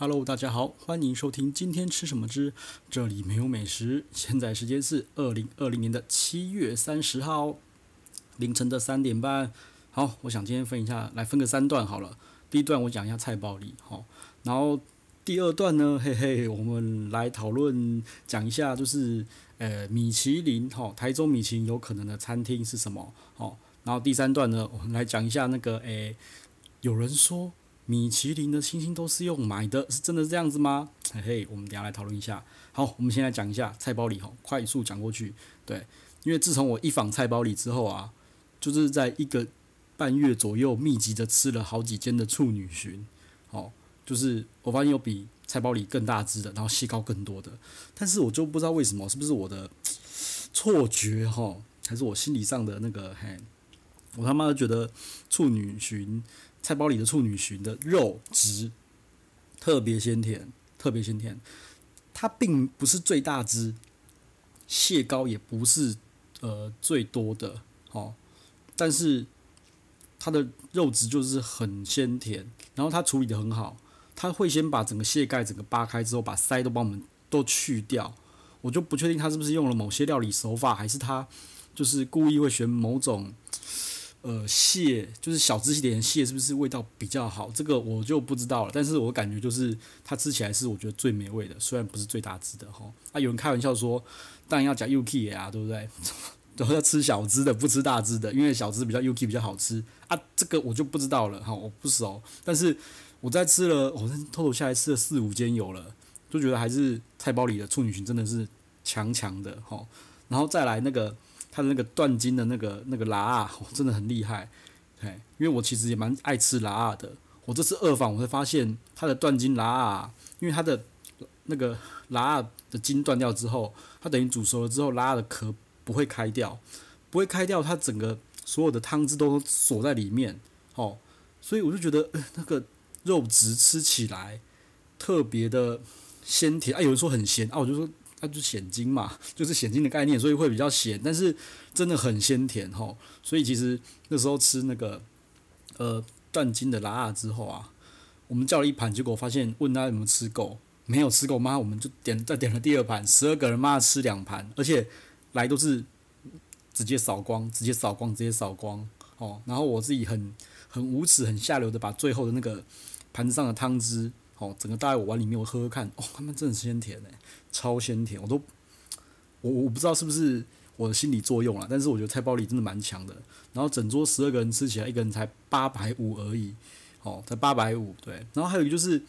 Hello，大家好，欢迎收听今天吃什么之这里没有美食。现在时间是二零二零年的七月三十号凌晨的三点半。好，我想今天分一下，来分个三段好了。第一段我讲一下菜包里，好，然后第二段呢，嘿嘿，我们来讨论讲一下，就是呃米其林，哈，台中米其林有可能的餐厅是什么？好，然后第三段呢，我们来讲一下那个，诶，有人说。米其林的星星都是用买的，是真的是这样子吗？嘿嘿，我们等下来讨论一下。好，我们先来讲一下菜包里哈，快速讲过去。对，因为自从我一访菜包里之后啊，就是在一个半月左右，密集的吃了好几间的处女寻。哦，就是我发现有比菜包里更大只的，然后细高更多的，但是我就不知道为什么，是不是我的错觉哈，还是我心理上的那个嘿，我他妈觉得处女寻。菜包里的处女蟳的肉质特别鲜甜，特别鲜甜。它并不是最大只，蟹膏也不是呃最多的哦，但是它的肉质就是很鲜甜。然后它处理得很好，它会先把整个蟹盖整个扒开之后，把鳃都帮我们都去掉。我就不确定它是不是用了某些料理手法，还是它就是故意会选某种。呃，蟹就是小只一点蟹，是不是味道比较好？这个我就不知道了。但是我感觉就是它吃起来是我觉得最美味的，虽然不是最大只的哈。啊，有人开玩笑说，当然要讲 UK 啊，对不对？都要吃小只的，不吃大只的，因为小只比较 UK 比较好吃啊。这个我就不知道了哈，我不熟。但是我在吃了，我偷偷下来吃了四五间有了，就觉得还是菜包里的处女蟳真的是强强的哈。然后再来那个。它的那个断筋的那个那个辣啊，真的很厉害，嘿，因为我其实也蛮爱吃辣啊的。我这次二访，我会发现它的断筋辣啊，因为它的那个辣啊的筋断掉之后，它等于煮熟了之后，辣啊的壳不会开掉，不会开掉，它整个所有的汤汁都锁在里面，哦，所以我就觉得那个肉质吃起来特别的鲜甜啊，有人说很咸啊，我就说。它就是蚬精嘛，就是蚬精的概念，所以会比较咸，但是真的很鲜甜吼。所以其实那时候吃那个呃断筋的辣之后啊，我们叫了一盘，结果发现问他有没有吃够，没有吃够，妈我们就点再点了第二盘，十二个人妈吃两盘，而且来都是直接扫光，直接扫光，直接扫光哦。然后我自己很很无耻、很下流的把最后的那个盘子上的汤汁。哦，整个大在我碗里面，我喝喝看，哦，他们真的鲜甜诶，超鲜甜，我都，我我不知道是不是我的心理作用啦，但是我觉得菜包里真的蛮强的。然后整桌十二个人吃起来，一个人才八百五而已，哦，才八百五，对。然后还有一个就是，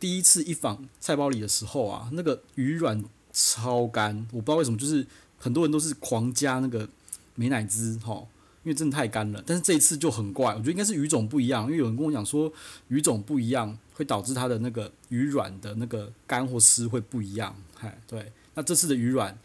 第一次一访菜包里的时候啊，那个鱼软超干，我不知道为什么，就是很多人都是狂加那个美乃滋，吼。因为真的太干了，但是这一次就很怪，我觉得应该是鱼种不一样，因为有人跟我讲说鱼种不一样会导致它的那个鱼软的那个干或湿会不一样，嗨，对，那这次的鱼软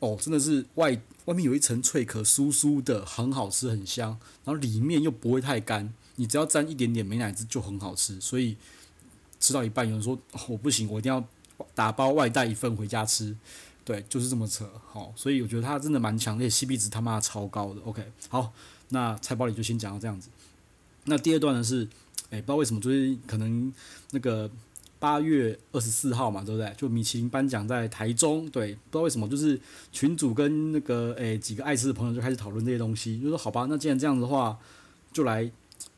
哦，真的是外外面有一层脆壳，酥酥的，很好吃，很香，然后里面又不会太干，你只要沾一点点美乃滋就很好吃，所以吃到一半有人说我不行，我一定要打包外带一份回家吃。对，就是这么扯，好，所以我觉得它真的蛮强烈，CP 值他妈超高的。OK，好，那菜包里就先讲到这样子。那第二段呢是，哎，不知道为什么最近可能那个八月二十四号嘛，对不对？就米其林颁奖在台中，对，不知道为什么就是群主跟那个哎几个爱吃的朋友就开始讨论这些东西，就说好吧，那既然这样子的话，就来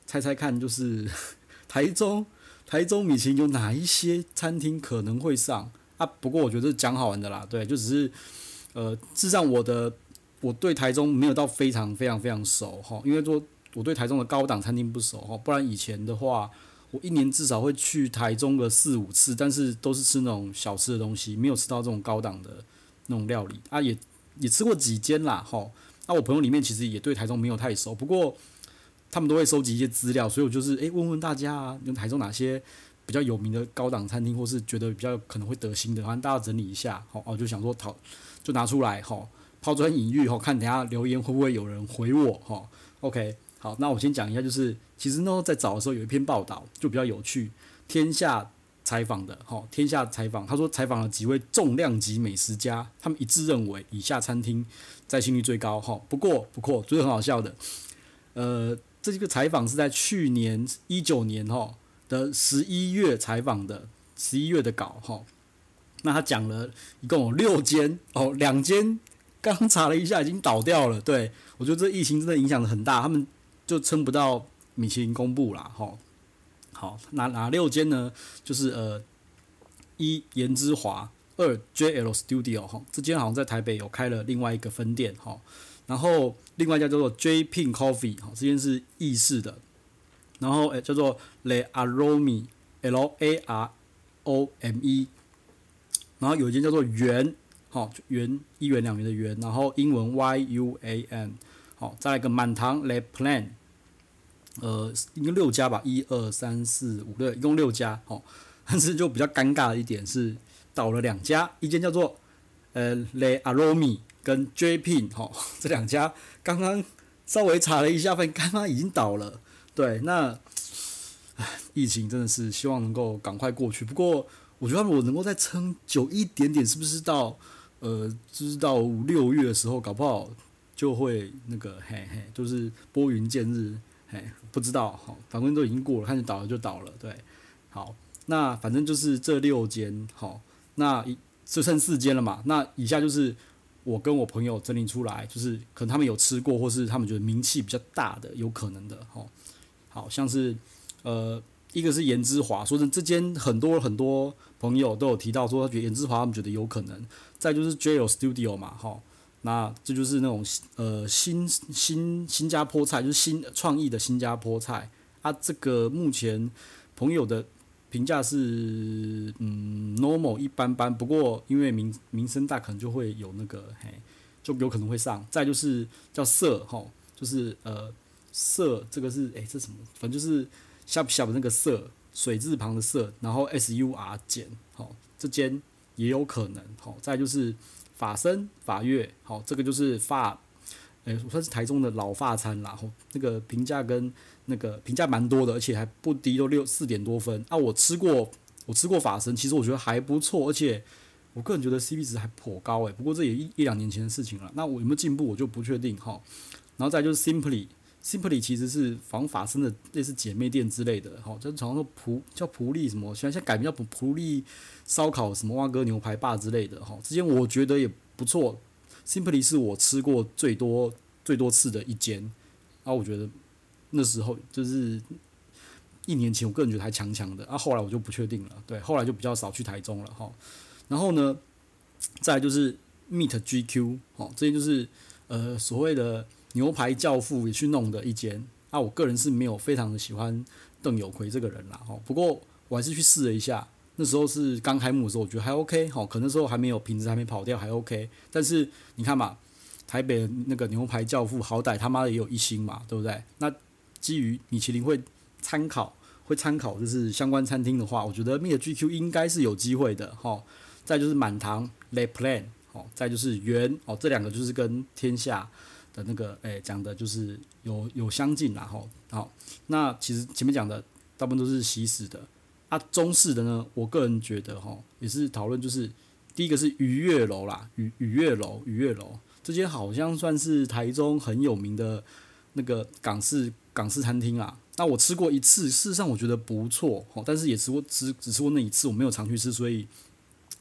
猜猜看，就是 台中台中米其林有哪一些餐厅可能会上？啊，不过我觉得讲好玩的啦，对，就只是，呃，事实上我的我对台中没有到非常非常非常熟哈，因为说我对台中的高档餐厅不熟哈，不然以前的话，我一年至少会去台中个四五次，但是都是吃那种小吃的东西，没有吃到这种高档的那种料理啊，也也吃过几间啦哈，那我朋友里面其实也对台中没有太熟，不过他们都会收集一些资料，所以我就是诶问问大家啊，用台中哪些？比较有名的高档餐厅，或是觉得比较可能会得心的，反正大家整理一下，好，我就想说讨，就拿出来，哈，抛砖引玉，哈，看等下留言会不会有人回我，哈，OK，好，那我先讲一下，就是其实呢，在早的时候有一篇报道就比较有趣，天下采访的，哈，天下采访，他说采访了几位重量级美食家，他们一致认为以下餐厅在信率最高，哈，不过不过，觉得很好笑的，呃，这个采访是在去年一九年，哈。的十一月采访的十一月的稿哈。那他讲了一共有六间哦，两间刚查了一下已经倒掉了。对，我觉得这疫情真的影响的很大，他们就撑不到米其林公布啦。哈。好，哪哪六间呢？就是呃，一颜之华，二 JL Studio 哈，这间好像在台北有开了另外一个分店哈。然后另外一家叫做 J Pin Coffee 哈，这间是意式的。然后诶叫做 Le Arome L A R O M E。然后有一间叫做圆，好圆一元两元的圆，然后英文 Y U A N，好再来一个满堂 Le Plan。呃，一共六家吧，一二三四五六，一共六家，哦，但是就比较尴尬的一点是倒了两家，一间叫做呃 Le Arome 跟 J Pin，哦，这两家刚刚稍微查了一下，发现刚刚已经倒了，对，那，唉，疫情真的是希望能够赶快过去，不过我觉得我能够再撑久一点点，是不是到呃，就是到六月的时候，搞不好就会那个嘿嘿，就是拨云见日。嘿，不知道，好，反正都已经过了，看你倒了就倒了，对，好，那反正就是这六间，好，那一就剩四间了嘛，那以下就是我跟我朋友整理出来，就是可能他们有吃过，或是他们觉得名气比较大的，有可能的，好，好像是呃，一个是颜之华，说真这间很多很多朋友都有提到说，他觉得颜之华他们觉得有可能，再就是 JL Studio 嘛，好。那这就是那种呃新新新加坡菜，就是新创意的新加坡菜啊。这个目前朋友的评价是嗯 normal 一般般，不过因为名名声大，可能就会有那个嘿，就有可能会上。再就是叫色吼，就是呃色这个是诶，这什么？反正就是小小的那个色水字旁的色，然后 S U R 减好，这间也有可能吼。再就是。法生法月，好，这个就是法，诶、欸，算是台中的老法餐啦。吼，那个评价跟那个评价蛮多的，而且还不低，都六四点多分。啊，我吃过，我吃过法生，其实我觉得还不错，而且我个人觉得 CP 值还颇高诶。不过这也一一两年前的事情了，那我有没有进步，我就不确定哈。然后再就是 Simply。Simply 其实是仿法生的类似姐妹店之类的，好，就好像说普叫普利什么，现在现在改名叫普普利烧烤什么蛙哥牛排吧之类的，哈，这间我觉得也不错。Simply 是我吃过最多最多次的一间，啊，我觉得那时候就是一年前，我个人觉得还强强的，啊，后来我就不确定了，对，后来就比较少去台中了，哈。然后呢，再就是 Meet GQ，哦，这些就是呃所谓的。牛排教父也去弄的一间。啊，我个人是没有非常的喜欢邓有奎这个人啦，吼，不过我还是去试了一下，那时候是刚开幕的时候，我觉得还 OK，吼，可能那时候还没有品质还没跑掉，还 OK，但是你看嘛，台北那个牛排教父好歹他妈的也有一星嘛，对不对？那基于米其林会参考，会参考就是相关餐厅的话，我觉得 m i GQ 应该是有机会的，哈，再就是满堂 Le Plan，哦，再就是圆，哦，这两个就是跟天下。那个诶，讲的就是有有相近然后好，那其实前面讲的大部分都是西式的啊，中式的呢，我个人觉得哈，也是讨论就是第一个是鱼跃楼啦，鱼鱼跃楼，鱼跃楼这间好像算是台中很有名的那个港式港式餐厅啊。那我吃过一次，事实上我觉得不错哦，但是也吃过只只吃过那一次，我没有常去吃，所以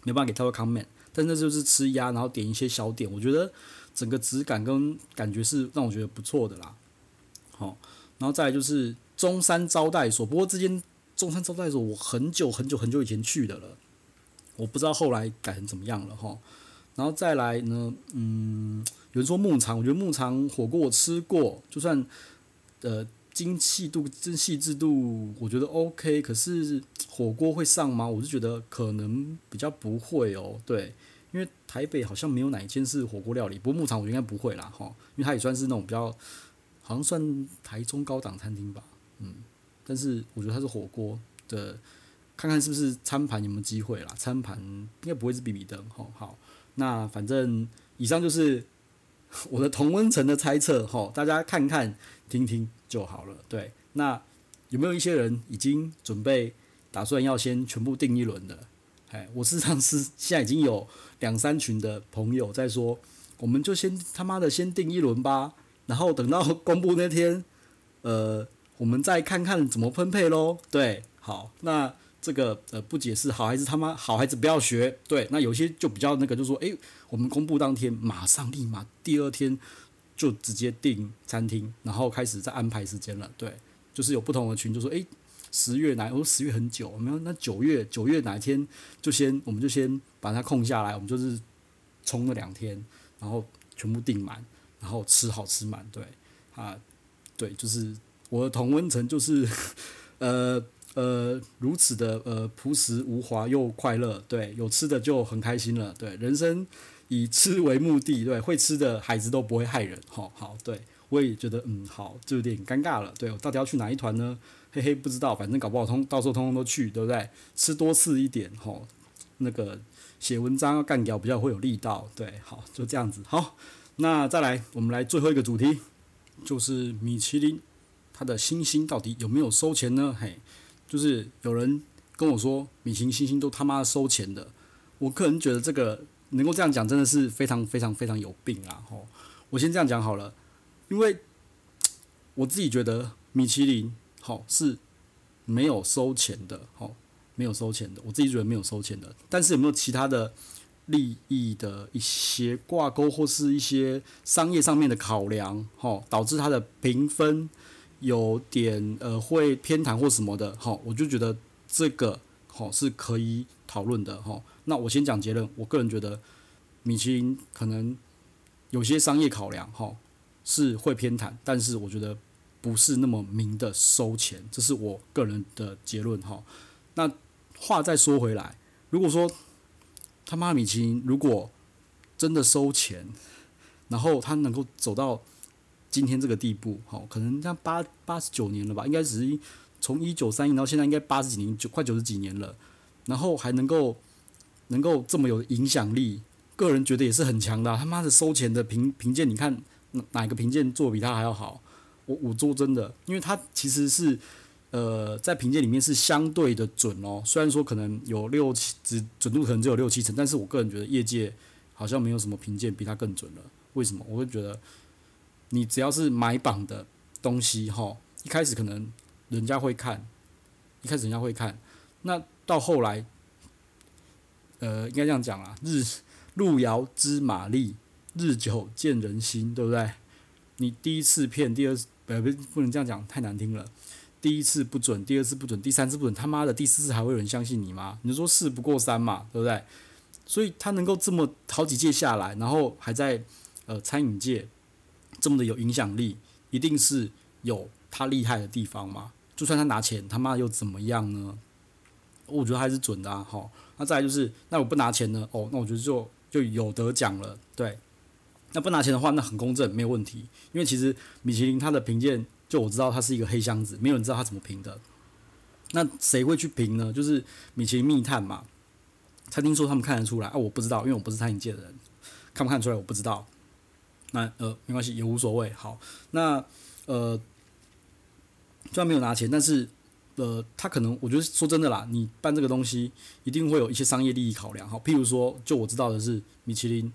没办法给太多 comment。但那就是吃鸭，然后点一些小点，我觉得。整个质感跟感觉是让我觉得不错的啦，好，然后再来就是中山招待所，不过这间中山招待所我很久很久很久以前去的了，我不知道后来改成怎么样了哈。然后再来呢，嗯，有人说牧场，我觉得牧场火锅我吃过，就算呃精细度、精细致度，我觉得 OK，可是火锅会上吗？我是觉得可能比较不会哦，对。因为台北好像没有哪一间是火锅料理，不过牧场我觉得应该不会啦，哈，因为它也算是那种比较，好像算台中高档餐厅吧，嗯，但是我觉得它是火锅的，看看是不是餐盘有没有机会啦，餐盘应该不会是比比灯，哈，好，那反正以上就是我的同温层的猜测，哈，大家看看听听就好了，对，那有没有一些人已经准备打算要先全部订一轮的？哎，我事实上是现在已经有两三群的朋友在说，我们就先他妈的先订一轮吧，然后等到 公布那天，呃，我们再看看怎么分配喽。对，好，那这个呃不解释，好孩子他妈好孩子不要学。对，那有些就比较那个，就说诶，我们公布当天马上立马第二天就直接订餐厅，然后开始在安排时间了。对，就是有不同的群就说诶，十月哪？我说十月很久，没有，那九月九月哪一天就先我们就先把它空下来，我们就是冲了两天，然后全部订满，然后吃好吃满。对，啊，对，就是我的同温层就是 呃。呃，如此的呃朴实无华又快乐，对，有吃的就很开心了，对，人生以吃为目的，对，会吃的孩子都不会害人，好好，对，我也觉得嗯好，就有点尴尬了，对，我到底要去哪一团呢？嘿嘿，不知道，反正搞不好通到时候通通都去，对不对？吃多次一点，吼，那个写文章要干掉比较会有力道，对，好，就这样子，好，那再来，我们来最后一个主题，就是米其林它的星星到底有没有收钱呢？嘿。就是有人跟我说，米其林星星都他妈收钱的。我个人觉得这个能够这样讲，真的是非常非常非常有病啊！吼，我先这样讲好了，因为我自己觉得米其林好是没有收钱的，好没有收钱的，我自己觉得没有收钱的。但是有没有其他的利益的一些挂钩，或是一些商业上面的考量，吼，导致它的评分？有点呃会偏袒或什么的，好，我就觉得这个好是可以讨论的，哈。那我先讲结论，我个人觉得米其林可能有些商业考量，哈，是会偏袒，但是我觉得不是那么明的收钱，这是我个人的结论，哈。那话再说回来，如果说他妈米其林如果真的收钱，然后他能够走到。今天这个地步，好，可能像八八十九年了吧，应该只是从一九三一到现在，应该八十几年，就快九十几年了，然后还能够能够这么有影响力，个人觉得也是很强的。他妈的收钱的评评鉴，你看哪个评鉴做比他还要好？我我说真的，因为他其实是呃在评鉴里面是相对的准哦，虽然说可能有六七，只准度可能只有六七成，但是我个人觉得业界好像没有什么评鉴比他更准了。为什么？我会觉得。你只要是买榜的东西，哈，一开始可能人家会看，一开始人家会看，那到后来，呃，应该这样讲啊，日路遥知马力，日久见人心，对不对？你第一次骗，第二次呃不不能这样讲，太难听了。第一次不准，第二次不准，第三次不准，他妈的第四次还会有人相信你吗？你说事不过三嘛，对不对？所以他能够这么好几届下来，然后还在呃餐饮界。这么的有影响力，一定是有他厉害的地方嘛？就算他拿钱，他妈又怎么样呢？我觉得还是准的啊。好，那再来就是，那我不拿钱呢？哦，那我觉得就就有得奖了。对，那不拿钱的话，那很公正，没有问题。因为其实米其林它的评鉴，就我知道它是一个黑箱子，没有人知道它怎么评的。那谁会去评呢？就是米其林密探嘛。餐厅说他们看得出来啊，我不知道，因为我不是餐饮界的人，看不看出来我不知道。那呃没关系，也无所谓。好，那呃虽然没有拿钱，但是呃他可能我觉得说真的啦，你办这个东西一定会有一些商业利益考量。好，譬如说，就我知道的是，米其林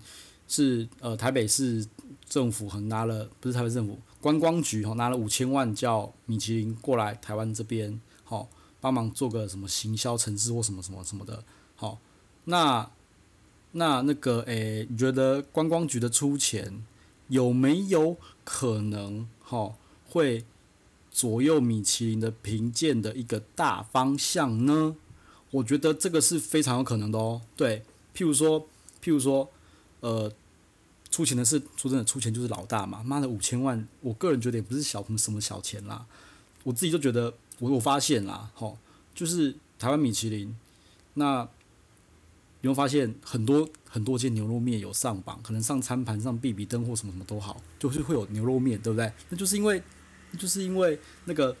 是呃台北市政府很拿了，不是台北政府观光局哈拿了五千万叫米其林过来台湾这边，好帮忙做个什么行销城市或什么什么什么的。好，那那那个诶，你觉得观光局的出钱？有没有可能哈会左右米其林的评鉴的一个大方向呢？我觉得这个是非常有可能的哦。对，譬如说，譬如说，呃，出钱的是说真的，出钱就是老大嘛。妈的五千万，我个人觉得也不是小什么小钱啦。我自己就觉得，我我发现啦，吼，就是台湾米其林那。你会发现很多很多间牛肉面有上榜，可能上餐盘上必比登或什么什么都好，就是会有牛肉面，对不对？那就是因为，就是因为那个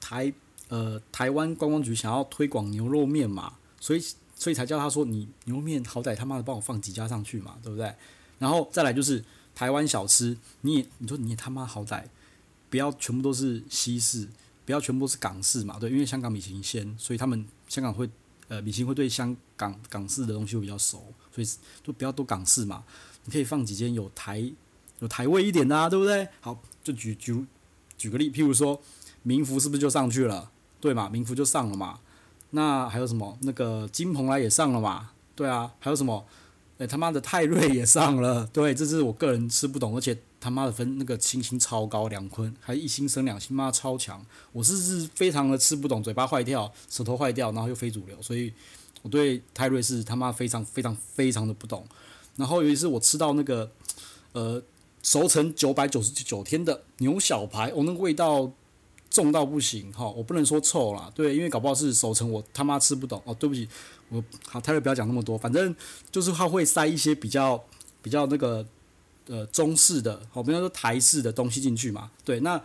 台呃台湾观光局想要推广牛肉面嘛，所以所以才叫他说你牛肉面好歹他妈的帮我放几家上去嘛，对不对？然后再来就是台湾小吃，你也你说你也他妈好歹不要全部都是西式，不要全部都是港式嘛，对，因为香港米其林先，所以他们香港会。呃，米其林会对香港港式的东西会比较熟，所以就不要多港式嘛。你可以放几间有台有台味一点的，对不对？好，就举举举个例，譬如说民福是不是就上去了？对嘛？名福就上了嘛。那还有什么？那个金蓬莱也上了嘛？对啊，还有什么？哎，他妈的泰瑞也上了。对，这是我个人吃不懂，而且他妈的分那个星星超高，两坤还一星升两星，妈超强。我是是非常的吃不懂，嘴巴坏掉，舌头坏掉，然后又非主流，所以我对泰瑞是他妈非常非常非常的不懂。然后尤其是我吃到那个呃熟成九百九十九天的牛小排，我、哦、那个味道。重到不行哈，我不能说臭啦，对，因为搞不好是熟成，我他妈吃不懂哦，对不起，我好，泰瑞不要讲那么多，反正就是他会塞一些比较比较那个呃中式的，好，比方说台式的东西进去嘛，对，那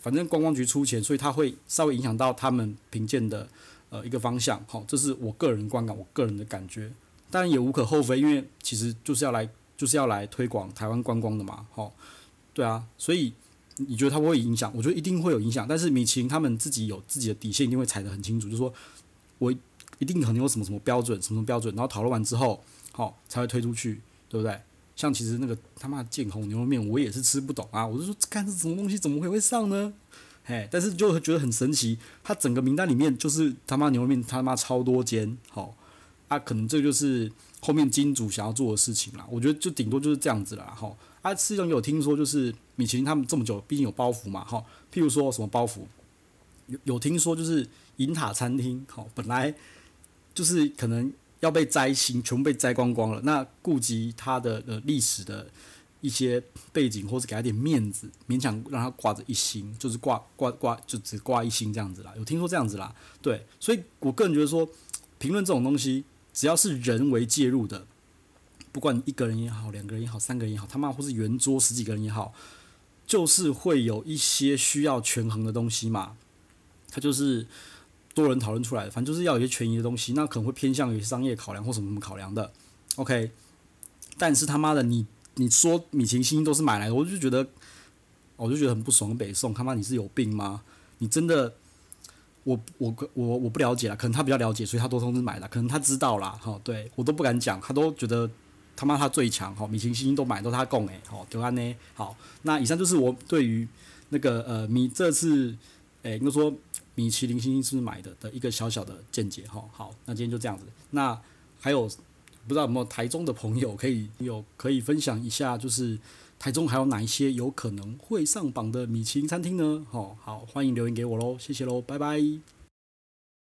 反正观光局出钱，所以他会稍微影响到他们评鉴的呃一个方向，好，这是我个人观感，我个人的感觉，当然也无可厚非，因为其实就是要来就是要来推广台湾观光的嘛，好，对啊，所以。你觉得它会影响？我觉得一定会有影响。但是米其林他们自己有自己的底线，一定会踩得很清楚，就是说我一定可能有什么什么标准，什么标准，然后讨论完之后，好才会推出去，对不对？像其实那个他妈的建宏牛肉面，我也是吃不懂啊。我就说，看这什么东西，怎么会会上呢？嘿，但是就觉得很神奇，它整个名单里面就是他妈牛肉面，他妈超多间，好啊，可能这就是后面金主想要做的事情啦。我觉得就顶多就是这样子了，哈。啊，实际上有听说，就是米其林他们这么久，毕竟有包袱嘛，哈。譬如说什么包袱，有有听说就是银塔餐厅，哈，本来就是可能要被摘星，全部被摘光光了。那顾及他的呃历史的一些背景，或是给他点面子，勉强让他挂着一星，就是挂挂挂，就只挂一星这样子啦。有听说这样子啦，对。所以我个人觉得说，评论这种东西，只要是人为介入的。不管一个人也好，两个人也好，三个人也好，他妈或是圆桌十几个人也好，就是会有一些需要权衡的东西嘛。他就是多人讨论出来的，反正就是要有一些权宜的东西，那可能会偏向于商业考量或什么什么考量的。OK，但是他妈的你你说米其林星都是买来的，我就觉得我就觉得很不爽。北宋他妈你是有病吗？你真的我我我我不了解了，可能他比较了解，所以他都通知买了，可能他知道啦。哈，对我都不敢讲，他都觉得。他妈他最强哈，米其林星星都买都他供诶，好对安呢。好，那以上就是我对于那个呃米这次诶应该说米其林星星是不是买的的一个小小的见解哈。好，那今天就这样子。那还有不知道有没有台中的朋友可以有可以分享一下，就是台中还有哪一些有可能会上榜的米其林餐厅呢？好，好欢迎留言给我喽，谢谢喽，拜拜。